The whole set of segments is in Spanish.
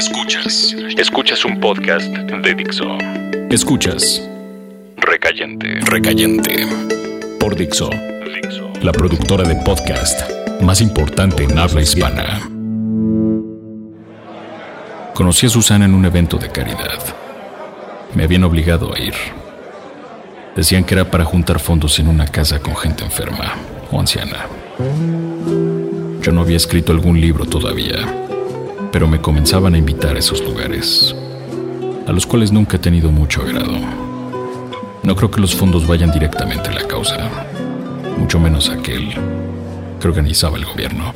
Escuchas. Escuchas un podcast de Dixo. Escuchas. Recayente. Recayente. Por Dixo. La productora de podcast más importante en habla hispana. Conocí a Susana en un evento de caridad. Me habían obligado a ir. Decían que era para juntar fondos en una casa con gente enferma o anciana. Yo no había escrito algún libro todavía pero me comenzaban a invitar a esos lugares, a los cuales nunca he tenido mucho agrado. No creo que los fondos vayan directamente a la causa, mucho menos aquel que organizaba el gobierno.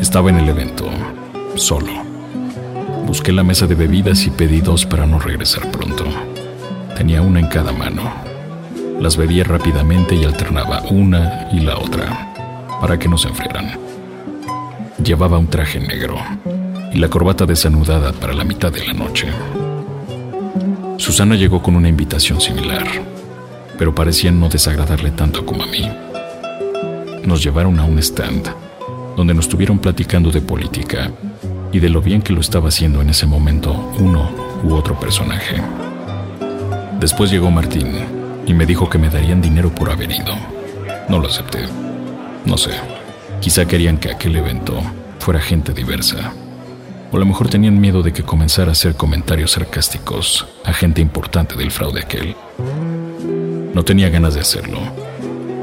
Estaba en el evento, solo. Busqué la mesa de bebidas y pedí dos para no regresar pronto. Tenía una en cada mano. Las bebía rápidamente y alternaba una y la otra, para que no se enfriaran. Llevaba un traje negro y la corbata desanudada para la mitad de la noche. Susana llegó con una invitación similar, pero parecía no desagradarle tanto como a mí. Nos llevaron a un stand, donde nos estuvieron platicando de política y de lo bien que lo estaba haciendo en ese momento uno u otro personaje. Después llegó Martín y me dijo que me darían dinero por haber ido. No lo acepté. No sé. Quizá querían que aquel evento fuera gente diversa. O a lo mejor tenían miedo de que comenzara a hacer comentarios sarcásticos a gente importante del fraude aquel. No tenía ganas de hacerlo,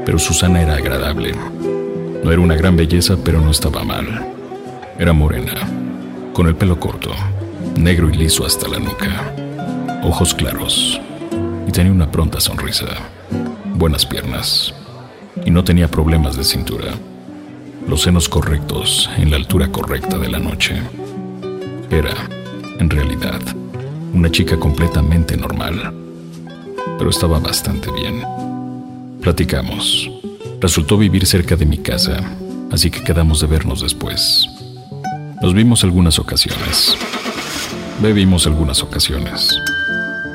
pero Susana era agradable. No era una gran belleza, pero no estaba mal. Era morena, con el pelo corto, negro y liso hasta la nuca, ojos claros, y tenía una pronta sonrisa, buenas piernas, y no tenía problemas de cintura los senos correctos en la altura correcta de la noche. Era, en realidad, una chica completamente normal, pero estaba bastante bien. Platicamos. Resultó vivir cerca de mi casa, así que quedamos de vernos después. Nos vimos algunas ocasiones. Bebimos algunas ocasiones.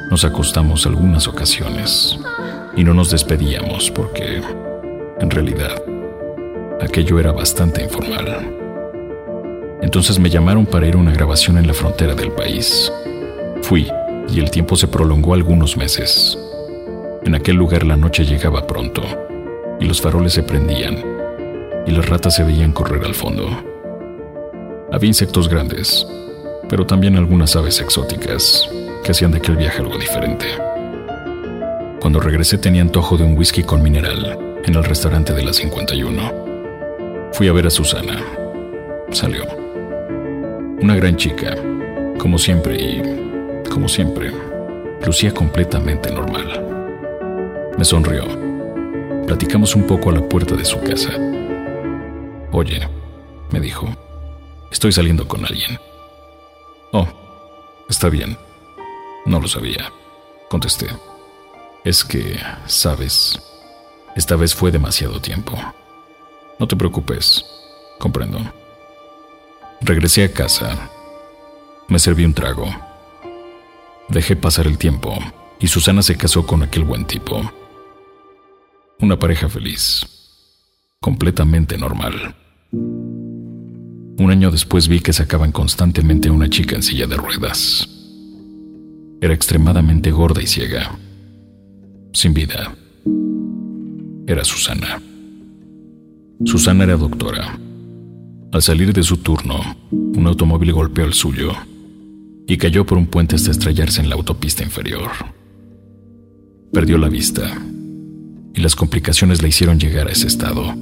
Nos acostamos algunas ocasiones. Y no nos despedíamos porque, en realidad, aquello era bastante informal. Entonces me llamaron para ir a una grabación en la frontera del país. Fui, y el tiempo se prolongó algunos meses. En aquel lugar la noche llegaba pronto, y los faroles se prendían, y las ratas se veían correr al fondo. Había insectos grandes, pero también algunas aves exóticas que hacían de aquel viaje algo diferente. Cuando regresé tenía antojo de un whisky con mineral en el restaurante de la 51. Fui a ver a Susana. Salió. Una gran chica, como siempre y, como siempre, lucía completamente normal. Me sonrió. Platicamos un poco a la puerta de su casa. Oye, me dijo, estoy saliendo con alguien. Oh, está bien. No lo sabía. Contesté. Es que, sabes, esta vez fue demasiado tiempo. No te preocupes, comprendo. Regresé a casa. Me serví un trago. Dejé pasar el tiempo y Susana se casó con aquel buen tipo. Una pareja feliz. Completamente normal. Un año después vi que sacaban constantemente a una chica en silla de ruedas. Era extremadamente gorda y ciega. Sin vida. Era Susana. Susana era doctora. Al salir de su turno, un automóvil golpeó el suyo y cayó por un puente hasta estrellarse en la autopista inferior. Perdió la vista y las complicaciones le hicieron llegar a ese estado.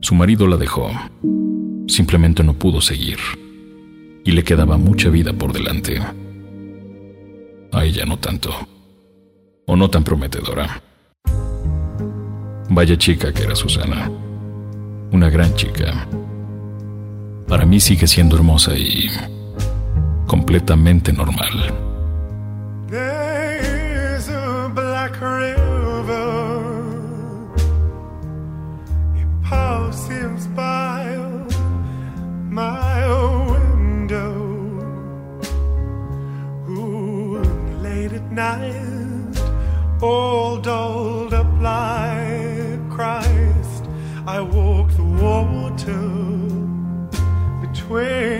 Su marido la dejó. Simplemente no pudo seguir y le quedaba mucha vida por delante. A ella no tanto, o no tan prometedora. Vaya chica que era Susana. Una gran chica. Para mí sigue siendo hermosa y completamente normal. between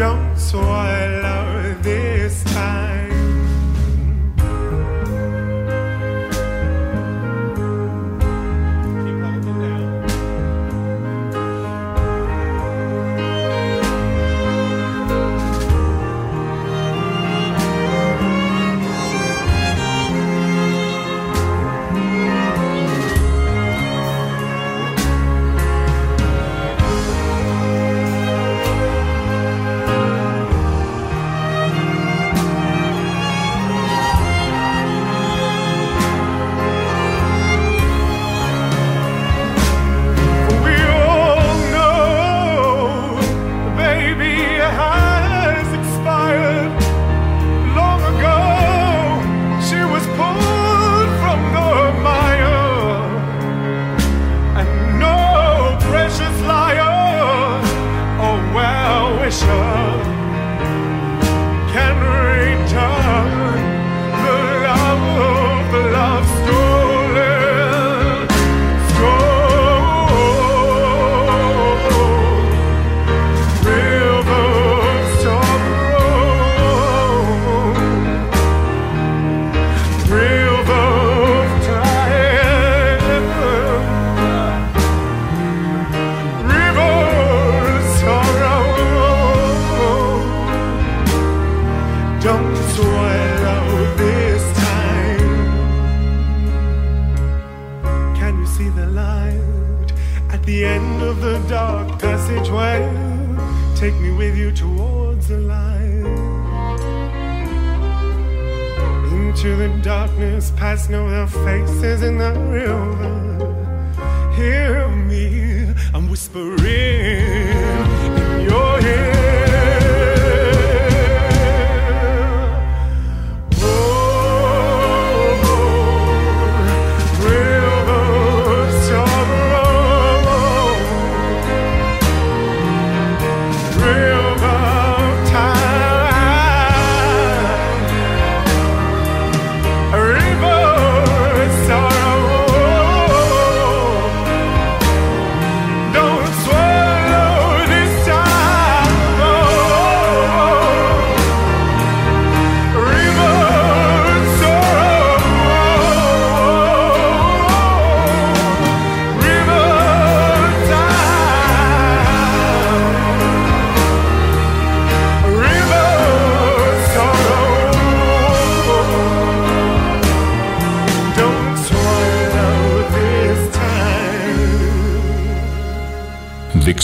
don't, swallow this. At the end of the dark passageway? Take me with you towards the light. Into the darkness, past know the faces in the river.